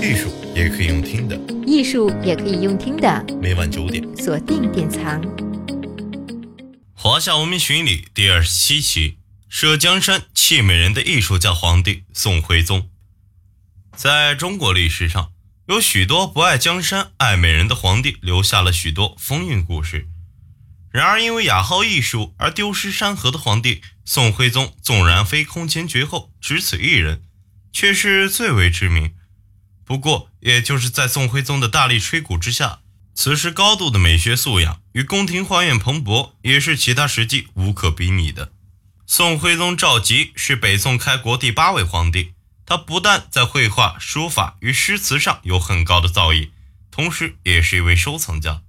艺术也可以用听的，艺术也可以用听的。每晚九点，锁定典藏。华夏文明巡礼第二十七期：舍江山、弃美人的艺术家皇帝宋徽宗。在中国历史上，有许多不爱江山、爱美人的皇帝，留下了许多风韵故事。然而，因为雅好艺术而丢失山河的皇帝宋徽宗，纵然非空前绝后，只此一人，却是最为知名。不过，也就是在宋徽宗的大力吹鼓之下，此时高度的美学素养与宫廷花院蓬勃，也是其他时期无可比拟的。宋徽宗赵佶是北宋开国第八位皇帝，他不但在绘画、书法与诗词上有很高的造诣，同时也是一位收藏家。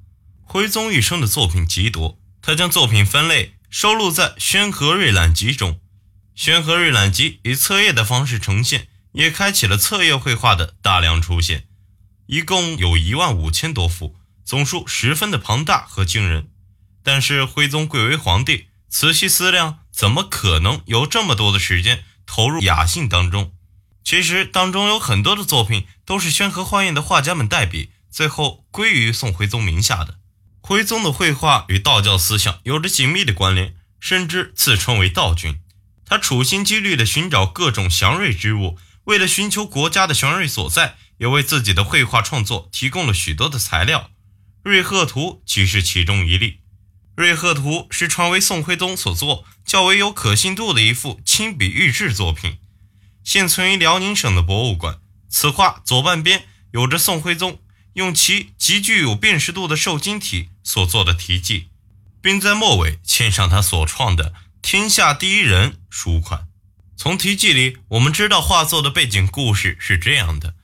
徽宗一生的作品极多，他将作品分类收录在《宣和瑞览集》中，《宣和瑞览集》以册页的方式呈现。也开启了册页绘画的大量出现，一共有一万五千多幅，总数十分的庞大和惊人。但是徽宗贵为皇帝，仔细思量，怎么可能有这么多的时间投入雅兴当中？其实当中有很多的作品都是宣和画院的画家们代笔，最后归于宋徽宗名下的。徽宗的绘画与道教思想有着紧密的关联，甚至自称为道君。他处心积虑地寻找各种祥瑞之物。为了寻求国家的祥瑞所在，也为自己的绘画创作提供了许多的材料，《瑞鹤图》即是其中一例。《瑞鹤图》是传为宋徽宗所作较为有可信度的一幅亲笔御制作品，现存于辽宁省的博物馆。此画左半边有着宋徽宗用其极具有辨识度的瘦金体所做的题记，并在末尾签上他所创的“天下第一人”书款。从题记里，我们知道画作的背景故事是这样的：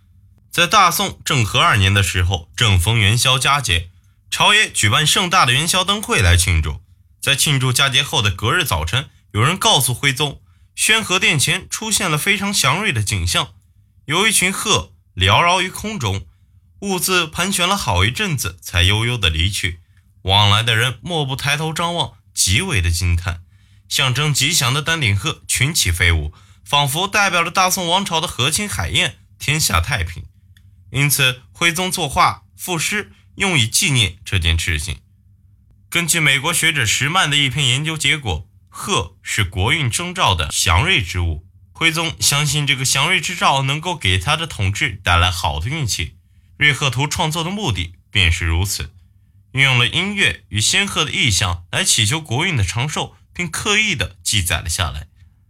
在大宋政和二年的时候，正逢元宵佳节，朝野举办盛大的元宵灯会来庆祝。在庆祝佳节后的隔日早晨，有人告诉徽宗，宣和殿前出现了非常祥瑞的景象，有一群鹤缭绕于空中，兀自盘旋了好一阵子，才悠悠地离去。往来的人莫不抬头张望，极为的惊叹。象征吉祥的丹顶鹤群起飞舞，仿佛代表着大宋王朝的和亲海晏、天下太平。因此，徽宗作画赋诗，用以纪念这件事情。根据美国学者石曼的一篇研究结果，鹤是国运征兆的祥瑞之物。徽宗相信这个祥瑞之兆能够给他的统治带来好的运气。《瑞鹤图》创作的目的便是如此，运用了音乐与仙鹤的意象来祈求国运的长寿。并刻意的记载了下来，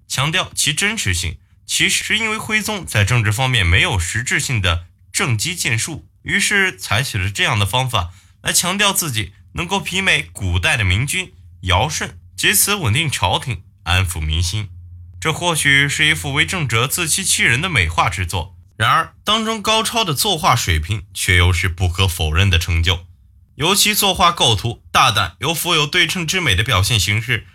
强调其真实性。其实是因为徽宗在政治方面没有实质性的政绩建树，于是采取了这样的方法来强调自己能够媲美古代的明君尧舜，借此稳定朝廷、安抚民心。这或许是一幅为政者自欺欺人的美化之作，然而当中高超的作画水平却又是不可否认的成就。尤其作画构图大胆又富有对称之美的表现形式。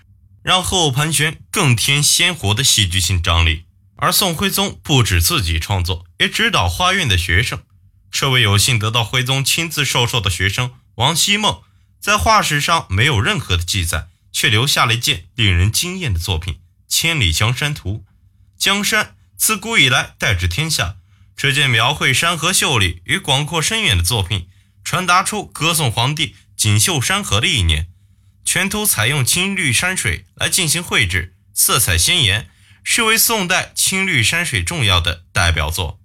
让后盘旋更添鲜活的戏剧性张力。而宋徽宗不止自己创作，也指导画院的学生。这位有幸得到徽宗亲自授受的学生王希孟，在画史上没有任何的记载，却留下了一件令人惊艳的作品《千里江山图》。江山自古以来代指天下，这件描绘山河秀丽与广阔深远的作品，传达出歌颂皇帝锦绣山河的意念。全图采用青绿山水来进行绘制，色彩鲜艳，是为宋代青绿山水重要的代表作。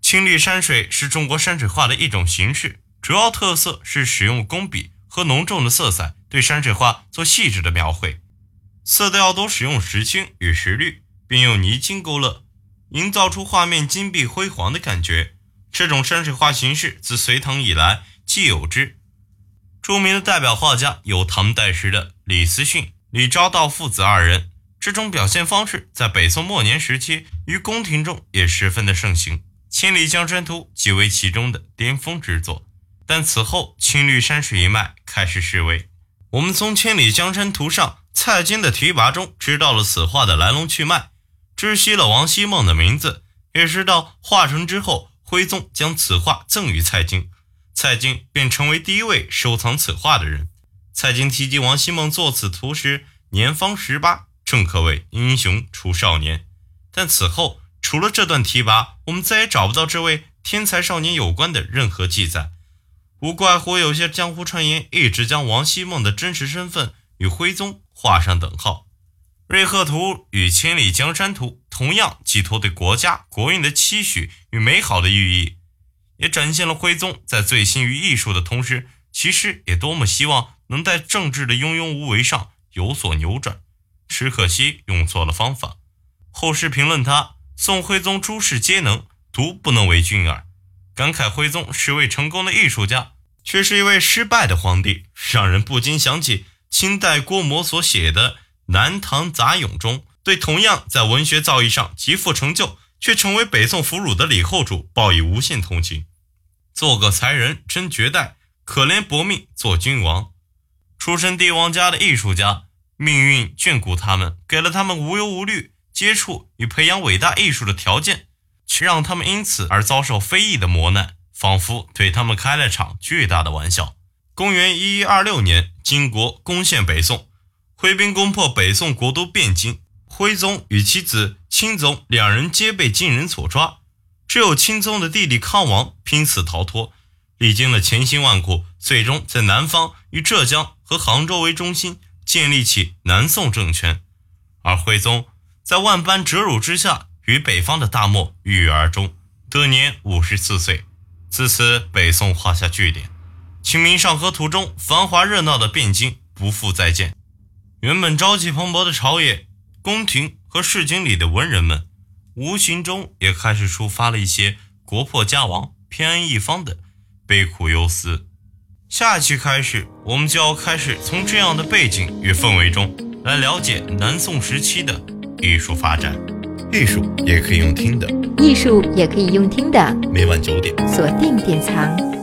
青绿山水是中国山水画的一种形式，主要特色是使用工笔和浓重的色彩对山水画做细致的描绘，色调多使用石青与石绿，并用泥金勾勒，营造出画面金碧辉煌的感觉。这种山水画形式自隋唐以来既有之。著名的代表画家有唐代时的李思训、李昭道父子二人。这种表现方式在北宋末年时期于宫廷中也十分的盛行，《千里江山图》即为其中的巅峰之作。但此后青绿山水一脉开始式微。我们从《千里江山图》上蔡京的题跋中知道了此画的来龙去脉，知悉了王希孟的名字，也知道画成之后，徽宗将此画赠予蔡京。蔡京便成为第一位收藏此画的人。蔡京提及王希孟作此图时年方十八，正可谓英雄出少年。但此后除了这段提拔，我们再也找不到这位天才少年有关的任何记载。无怪乎有些江湖传言一直将王希孟的真实身份与徽宗画上等号。《瑞鹤图》与《千里江山图》同样寄托对国家国运的期许与美好的寓意，也展现了徽宗在醉心于艺术的同时，其实也多么希望能在政治的庸庸无为上有所扭转。只可惜用错了方法。后世评论他：宋徽宗诸事皆能，独不能为君耳。感慨徽宗是位成功的艺术家，却是一位失败的皇帝，让人不禁想起清代郭沫所写的。南唐杂咏中，对同样在文学造诣上极富成就，却成为北宋俘虏的李后主报以无限同情。做个才人真绝代，可怜薄命做君王。出身帝王家的艺术家，命运眷顾他们，给了他们无忧无虑接触与培养伟大艺术的条件，却让他们因此而遭受非议的磨难，仿佛对他们开了场巨大的玩笑。公元一一二六年，金国攻陷北宋。挥兵攻破北宋国都汴京，徽宗与其子钦宗两人皆被金人所抓，只有钦宗的弟弟康王拼死逃脱，历经了千辛万苦，最终在南方以浙江和杭州为中心建立起南宋政权。而徽宗在万般折辱之下，与北方的大漠郁郁而终，得年五十四岁。自此，北宋画下句点。《清明上河图》中繁华热闹的汴京不复再见。原本朝气蓬勃的朝野、宫廷和市井里的文人们，无形中也开始抒发了一些国破家亡、偏安一方的悲苦忧思。下一期开始，我们就要开始从这样的背景与氛围中来了解南宋时期的艺术发展。艺术也可以用听的，艺术也可以用听的。每晚九点，锁定典藏。